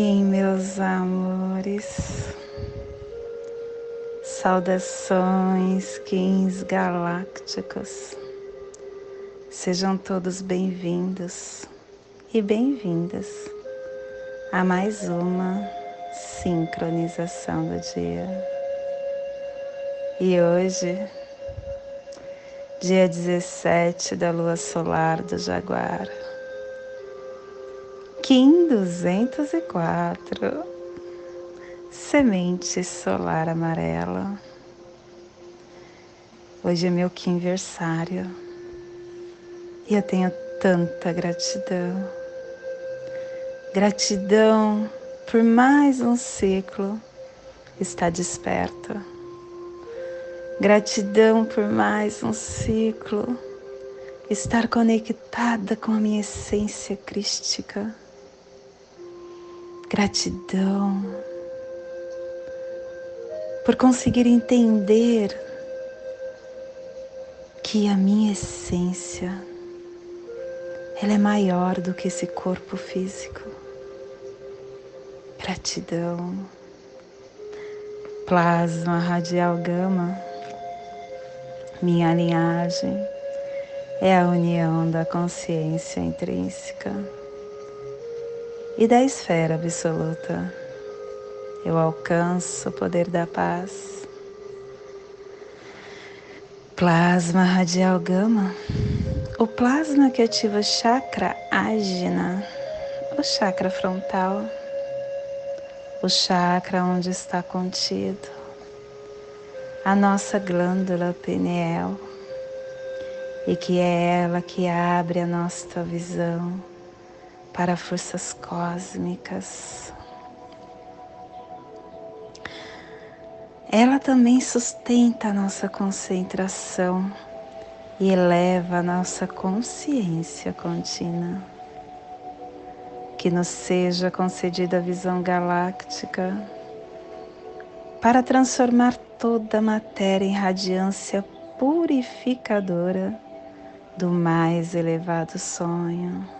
Que meus amores. Saudações, Kings galácticos. Sejam todos bem-vindos e bem-vindas a mais uma sincronização do dia. E hoje, dia 17 da lua solar do Jaguar, Kim 204, semente solar amarela. Hoje é meu quinversário e eu tenho tanta gratidão. Gratidão por mais um ciclo estar desperta Gratidão por mais um ciclo, estar conectada com a minha essência crística. Gratidão por conseguir entender que a minha essência ela é maior do que esse corpo físico. Gratidão. Plasma radial gama minha linhagem é a união da consciência intrínseca e da esfera absoluta. Eu alcanço o poder da paz. Plasma radial gama, o plasma que ativa o chakra ágina, o chakra frontal, o chakra onde está contido a nossa glândula pineal e que é ela que abre a nossa visão para forças cósmicas. Ela também sustenta a nossa concentração e eleva a nossa consciência contínua. Que nos seja concedida a visão galáctica para transformar toda a matéria em radiância purificadora do mais elevado sonho.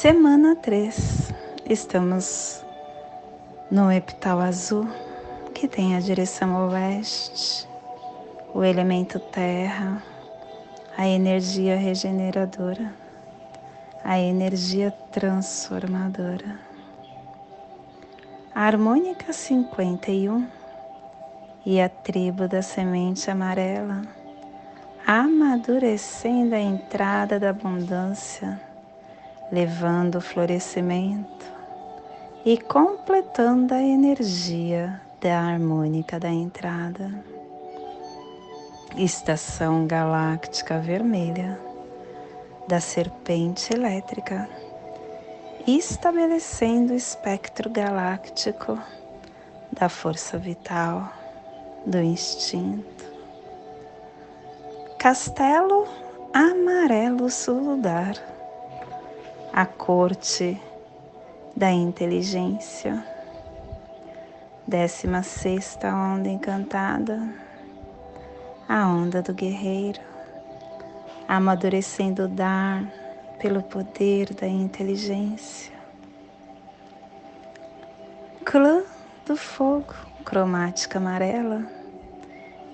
Semana 3. Estamos no epital azul, que tem a direção oeste, o elemento terra, a energia regeneradora, a energia transformadora. A harmônica 51 e a tribo da semente amarela, amadurecendo a entrada da abundância, levando o florescimento e completando a energia da harmônica da entrada. Estação galáctica vermelha da serpente elétrica, estabelecendo o espectro galáctico da força vital do instinto. Castelo amarelo suludar, a corte da inteligência. Décima sexta onda encantada, a onda do guerreiro, amadurecendo o dar pelo poder da inteligência. Clã do fogo, cromática amarela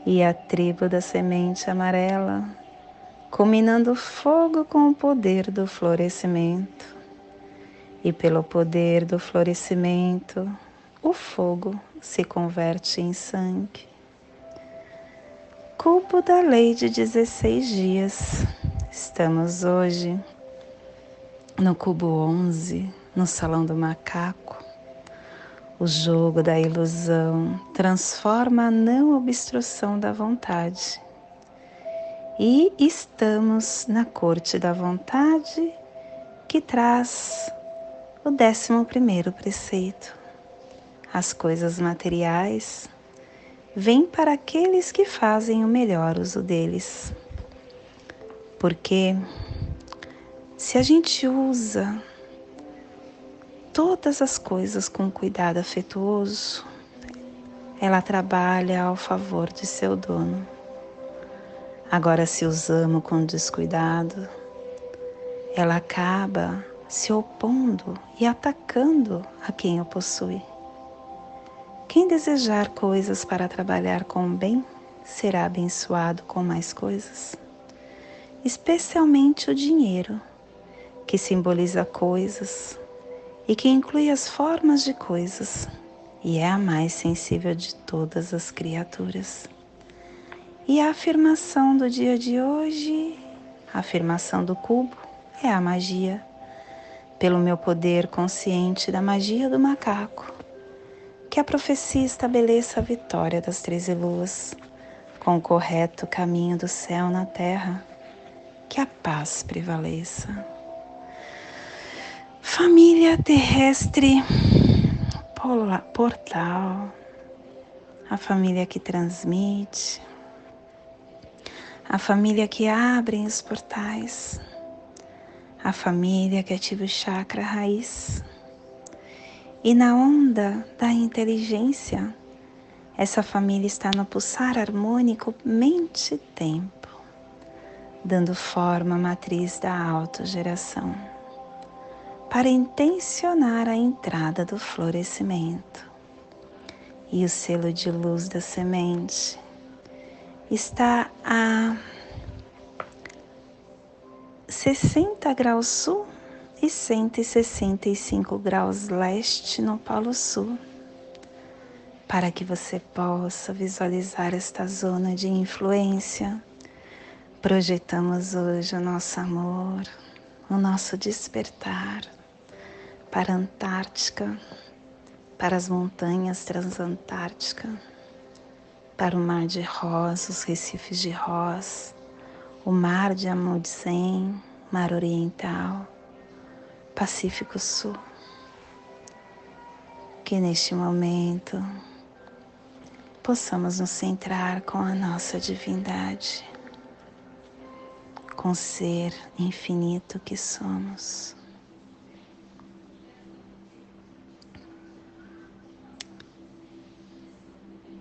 e a tribo da semente amarela, combinando fogo com o poder do florescimento. E pelo poder do florescimento, o fogo se converte em sangue. Cubo da lei de 16 dias. Estamos hoje no cubo 11, no salão do macaco O jogo da ilusão transforma a não obstrução da vontade. E estamos na corte da vontade que traz o décimo primeiro preceito. As coisas materiais vêm para aqueles que fazem o melhor uso deles. Porque se a gente usa todas as coisas com cuidado afetuoso, ela trabalha ao favor de seu dono. Agora, se usamos com descuidado, ela acaba se opondo e atacando a quem o possui. Quem desejar coisas para trabalhar com o bem será abençoado com mais coisas, especialmente o dinheiro, que simboliza coisas e que inclui as formas de coisas e é a mais sensível de todas as criaturas. E a afirmação do dia de hoje, a afirmação do cubo, é a magia. Pelo meu poder consciente da magia do macaco, que a profecia estabeleça a vitória das treze luas, com o correto caminho do céu na terra, que a paz prevaleça. Família terrestre portal, a família que transmite, a família que abre os portais, a família que ativa o chakra raiz e na onda da inteligência, essa família está no pulsar harmônico mente-tempo, dando forma à matriz da autogeração, para intencionar a entrada do florescimento. E o selo de luz da semente está a 60 graus sul e 165 graus leste no Polo Sul, para que você possa visualizar esta zona de influência. Projetamos hoje o nosso amor, o nosso despertar para a Antártica, para as montanhas transantárticas, para o mar de Ross, os recifes de Ross, o mar de Amundsen, mar oriental Pacífico Sul. Que neste momento possamos nos centrar com a nossa divindade, com o ser infinito que somos.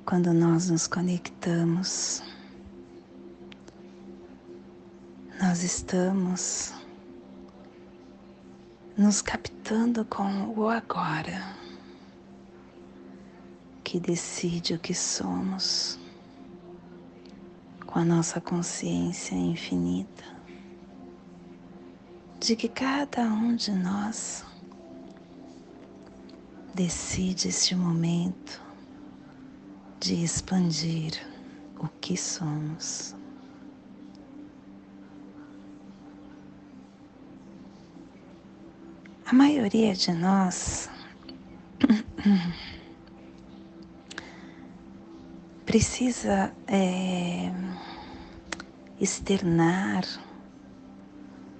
Quando nós nos conectamos, nós estamos nos captando com o agora, que decide o que somos, com a nossa consciência infinita, de que cada um de nós decide este momento de expandir o que somos. A maioria de nós precisa é, externar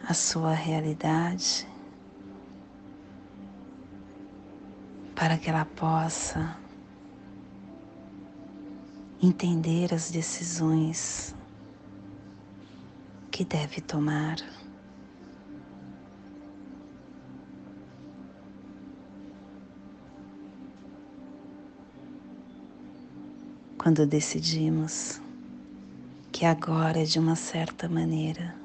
a sua realidade para que ela possa entender as decisões que deve tomar. quando decidimos que agora, de uma certa maneira,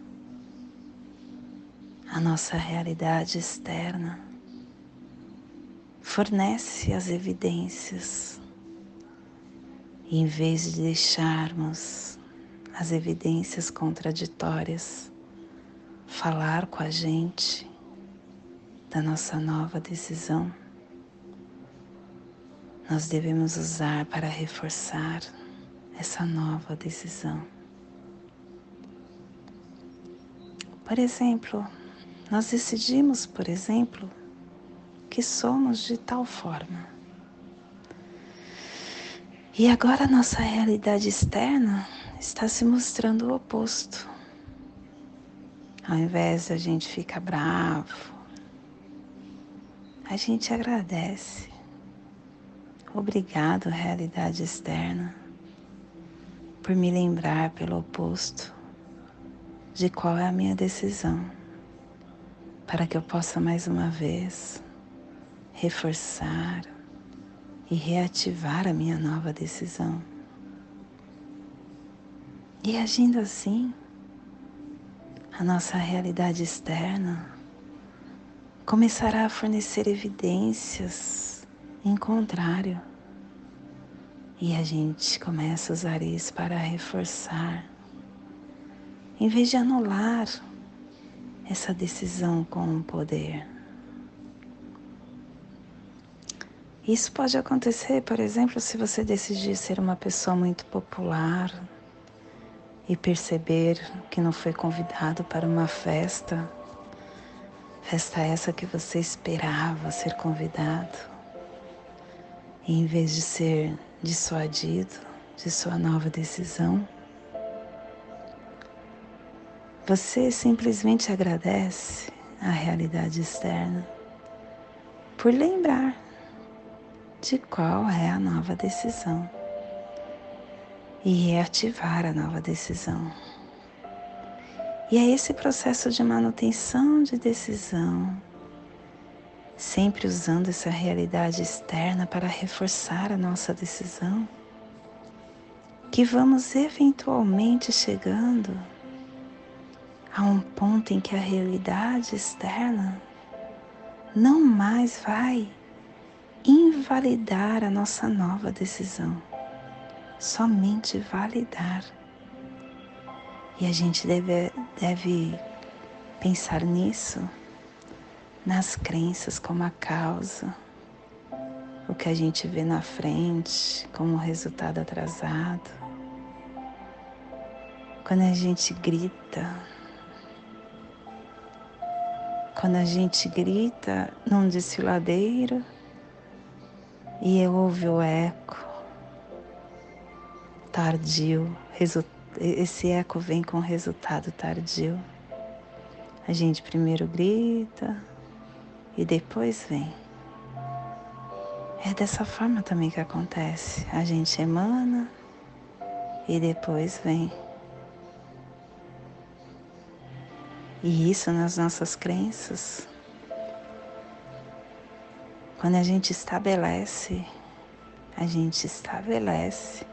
a nossa realidade externa fornece as evidências, em vez de deixarmos as evidências contraditórias falar com a gente da nossa nova decisão, nós devemos usar para reforçar essa nova decisão. Por exemplo, nós decidimos, por exemplo, que somos de tal forma. E agora nossa realidade externa está se mostrando o oposto. Ao invés de a gente ficar bravo, a gente agradece. Obrigado, realidade externa, por me lembrar pelo oposto de qual é a minha decisão, para que eu possa mais uma vez reforçar e reativar a minha nova decisão. E agindo assim, a nossa realidade externa começará a fornecer evidências em contrário. E a gente começa a usar isso para reforçar, em vez de anular essa decisão com o poder. Isso pode acontecer, por exemplo, se você decidir ser uma pessoa muito popular e perceber que não foi convidado para uma festa, festa essa que você esperava ser convidado, e em vez de ser dissuadido de sua nova decisão, você simplesmente agradece à realidade externa por lembrar de qual é a nova decisão e reativar a nova decisão. E é esse processo de manutenção de decisão, sempre usando essa realidade externa para reforçar a nossa decisão, que vamos eventualmente chegando a um ponto em que a realidade externa não mais vai invalidar a nossa nova decisão, somente validar. E a gente deve, deve pensar nisso, nas crenças como a causa, o que a gente vê na frente como resultado atrasado. Quando a gente grita, quando a gente grita num desfiladeiro, e eu ouvi o eco tardio. Esse eco vem com resultado tardio. A gente primeiro grita e depois vem. É dessa forma também que acontece. A gente emana e depois vem. E isso nas nossas crenças quando a gente estabelece, a gente estabelece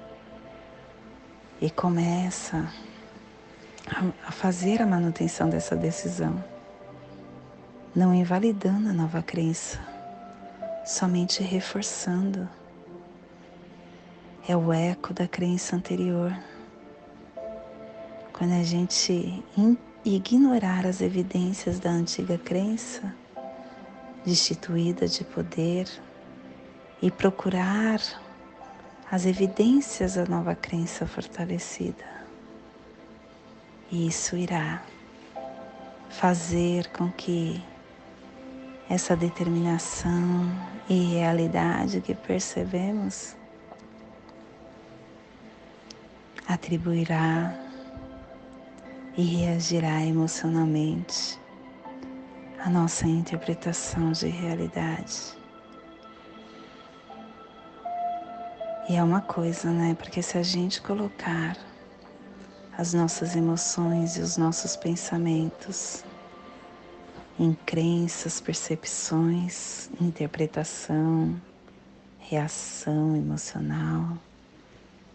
e começa a fazer a manutenção dessa decisão, não invalidando a nova crença, somente reforçando. É o eco da crença anterior. Quando a gente ignorar as evidências da antiga crença, destituída de poder e procurar as evidências da nova crença fortalecida. E isso irá fazer com que essa determinação e realidade que percebemos atribuirá e reagirá emocionalmente a nossa interpretação de realidade. E é uma coisa, né? Porque se a gente colocar as nossas emoções e os nossos pensamentos em crenças, percepções, interpretação, reação emocional,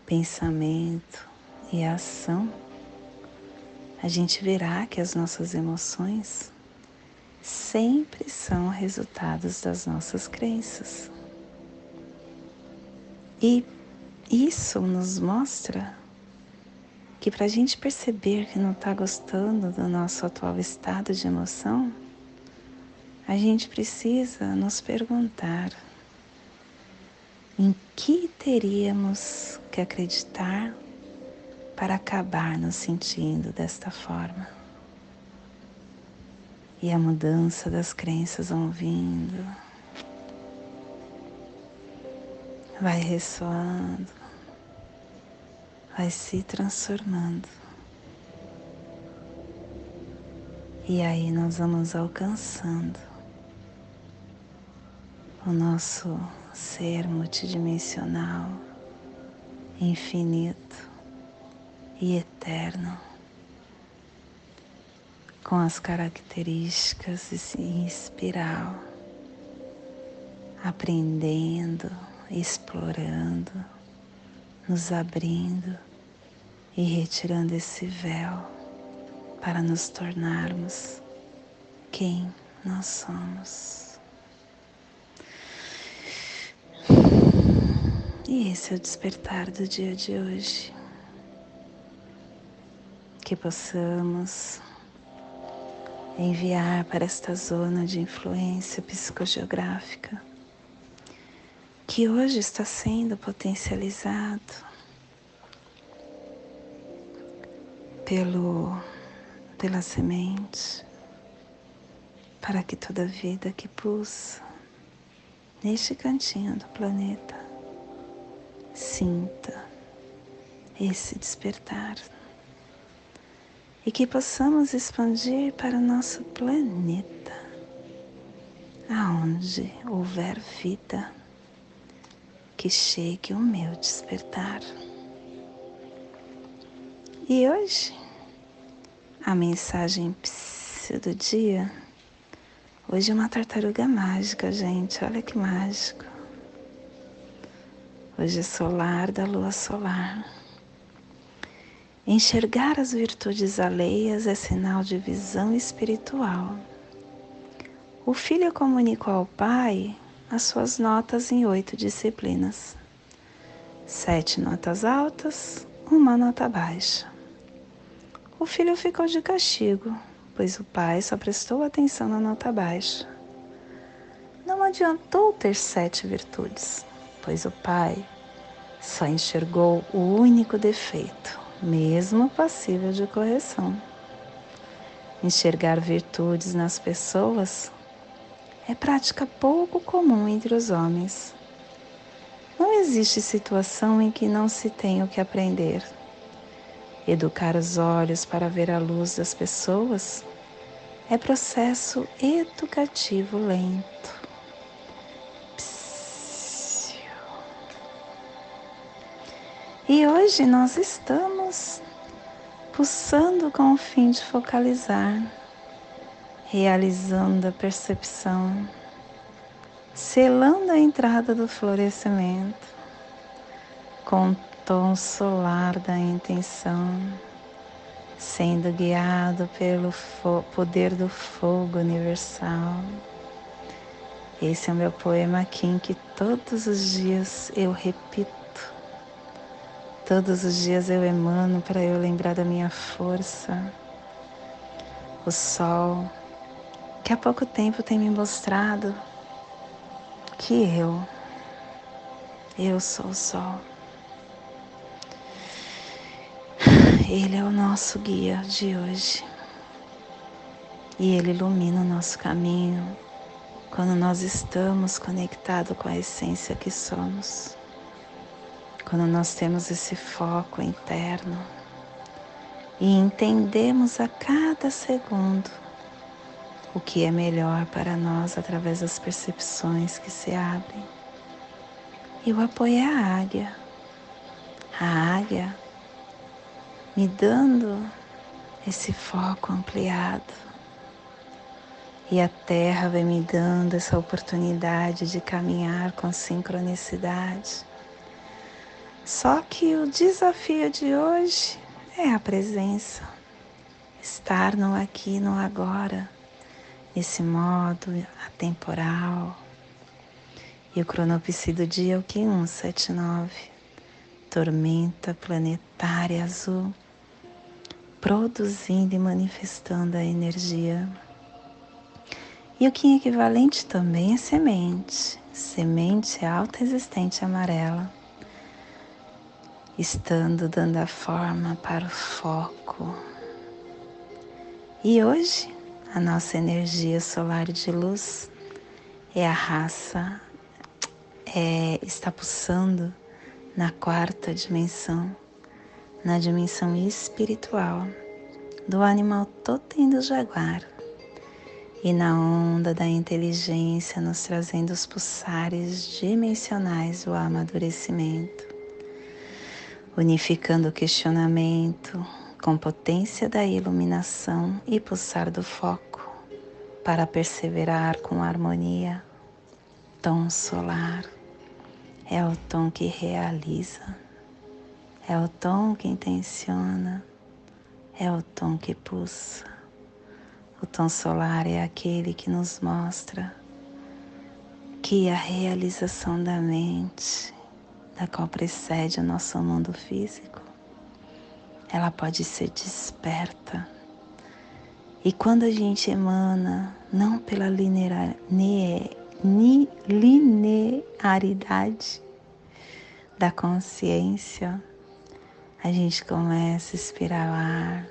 pensamento e ação, a gente verá que as nossas emoções sempre são resultados das nossas crenças. E isso nos mostra que para a gente perceber que não está gostando do nosso atual estado de emoção, a gente precisa nos perguntar em que teríamos que acreditar para acabar nos sentindo desta forma. E a mudança das crenças vão vindo, vai ressoando. Vai se transformando. E aí nós vamos alcançando o nosso ser multidimensional, infinito e eterno, com as características em espiral, aprendendo, explorando, nos abrindo e retirando esse véu para nos tornarmos quem nós somos. E esse é o despertar do dia de hoje. Que possamos enviar para esta zona de influência psicogeográfica que hoje está sendo potencializado pelo pela semente para que toda vida que pulsa neste cantinho do planeta sinta esse despertar e que possamos expandir para o nosso planeta, aonde houver vida, que chegue o meu despertar. E hoje, a mensagem do dia, hoje é uma tartaruga mágica, gente, olha que mágico. Hoje é solar da lua solar. Enxergar as virtudes alheias é sinal de visão espiritual. O filho comunicou ao pai as suas notas em oito disciplinas: sete notas altas, uma nota baixa. O filho ficou de castigo, pois o pai só prestou atenção na nota baixa. Não adiantou ter sete virtudes, pois o pai só enxergou o único defeito, mesmo passível de correção. Enxergar virtudes nas pessoas é prática pouco comum entre os homens. Não existe situação em que não se tenha o que aprender. Educar os olhos para ver a luz das pessoas é processo educativo lento. E hoje nós estamos pulsando com o fim de focalizar, realizando a percepção, selando a entrada do florescimento com o tom solar da intenção, sendo guiado pelo poder do fogo universal. Esse é o meu poema aqui em que todos os dias eu repito Todos os dias eu emano para eu lembrar da minha força. O sol, que há pouco tempo tem me mostrado que eu, eu sou o sol. Ele é o nosso guia de hoje. E ele ilumina o nosso caminho quando nós estamos conectados com a essência que somos. Quando nós temos esse foco interno e entendemos a cada segundo o que é melhor para nós através das percepções que se abrem. E o apoio é a águia. A águia me dando esse foco ampliado. E a terra vem me dando essa oportunidade de caminhar com sincronicidade só que o desafio de hoje é a presença, estar no aqui, no agora, nesse modo atemporal. E o cronopsi do dia é o Kim 179, tormenta planetária azul, produzindo e manifestando a energia. E o Kim equivalente também é semente, semente alta existente amarela estando dando a forma para o foco. E hoje a nossa energia solar de luz é a raça, é, está pulsando na quarta dimensão, na dimensão espiritual do animal totem do jaguar e na onda da inteligência nos trazendo os pulsares dimensionais do amadurecimento, unificando o questionamento com potência da iluminação e pulsar do foco para perseverar com harmonia. Tom solar é o tom que realiza, é o tom que intenciona, é o tom que pulsa. O tom solar é aquele que nos mostra que a realização da mente, da qual precede o nosso mundo físico, ela pode ser desperta. E quando a gente emana, não pela linearidade da consciência, a gente começa a inspirar o ar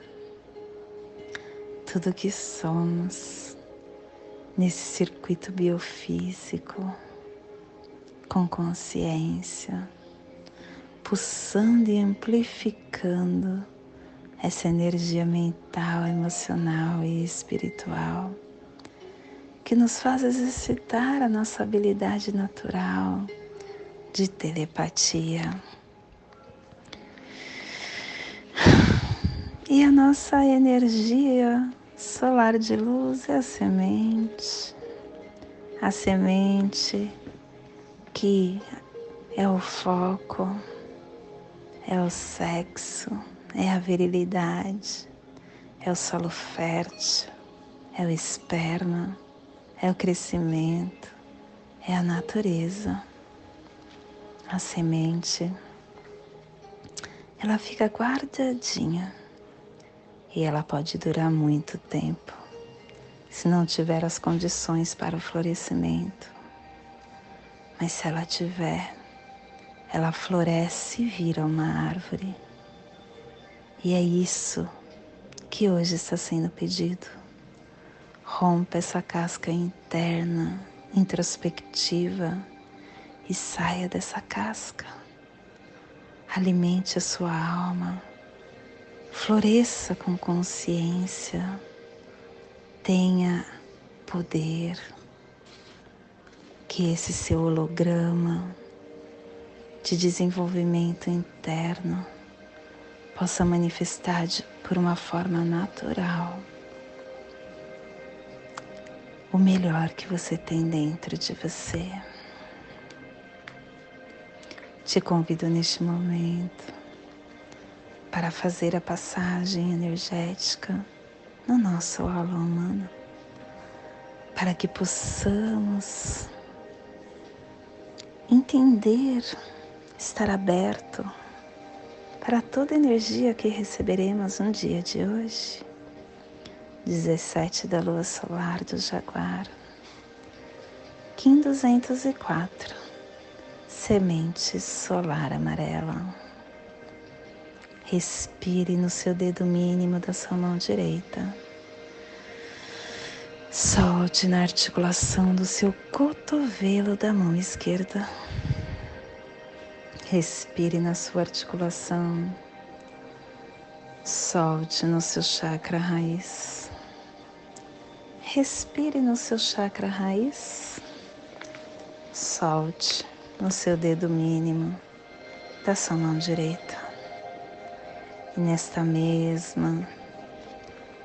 tudo que somos nesse circuito biofísico com consciência, pulsando e amplificando essa energia mental, emocional e espiritual que nos faz exercitar a nossa habilidade natural de telepatia. E a nossa energia solar de luz é a semente, a semente que é o foco, é o sexo, é a virilidade, é o solo fértil, é o esperma, é o crescimento, é a natureza. A semente, ela fica guardadinha e ela pode durar muito tempo se não tiver as condições para o florescimento. Mas se ela tiver, ela floresce e vira uma árvore. E é isso que hoje está sendo pedido. Rompa essa casca interna, introspectiva e saia dessa casca. Alimente a sua alma floresça com consciência, tenha poder, que esse seu holograma de desenvolvimento interno possa manifestar por uma forma natural o melhor que você tem dentro de você. Te convido neste momento para fazer a passagem energética no nosso aula humano, para que possamos entender, estar aberto para toda a energia que receberemos no dia de hoje, 17 da lua solar do Jaguar, Kim 204, semente solar amarela. Respire no seu dedo mínimo da sua mão direita. Solte na articulação do seu cotovelo da mão esquerda. Respire na sua articulação. Solte no seu chakra raiz. Respire no seu chakra raiz. Solte no seu dedo mínimo da sua mão direita. E nesta mesma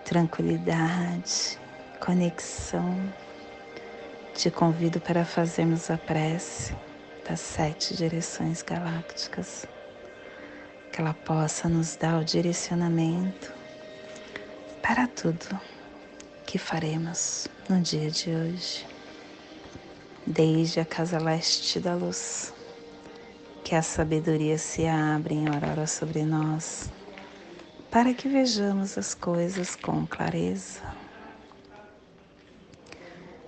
tranquilidade, conexão, te convido para fazermos a prece das sete direções galácticas, que ela possa nos dar o direcionamento para tudo que faremos no dia de hoje, desde a casa leste da luz, que a sabedoria se abra em aurora sobre nós para que vejamos as coisas com clareza.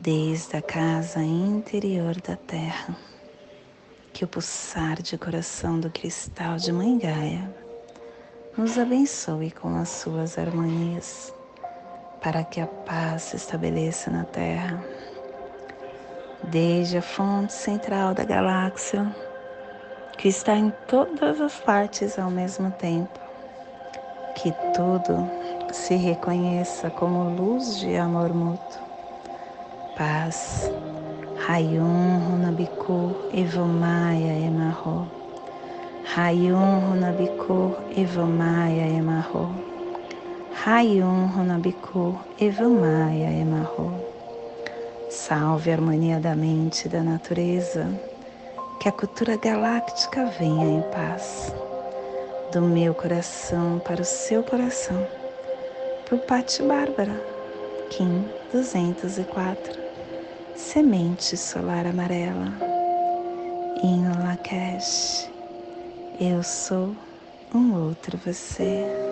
desde a casa interior da Terra, que o pulsar de coração do cristal de Mãe Gaia nos abençoe com as suas harmonias, para que a paz se estabeleça na Terra desde a fonte central da galáxia, que está em todas as partes ao mesmo tempo. Que tudo se reconheça como luz de amor mútuo. Paz. Rayum Runabiku Evomaya Emarro. Rayum Runabiku Evomaya Emarro. Rayum Runabiku Evomaya Emarro. Salve a harmonia da mente e da natureza, que a cultura galáctica venha em paz. Do meu coração para o seu coração, por Pati Bárbara, Kim 204, Semente Solar Amarela, em Lakesh, eu sou um outro você.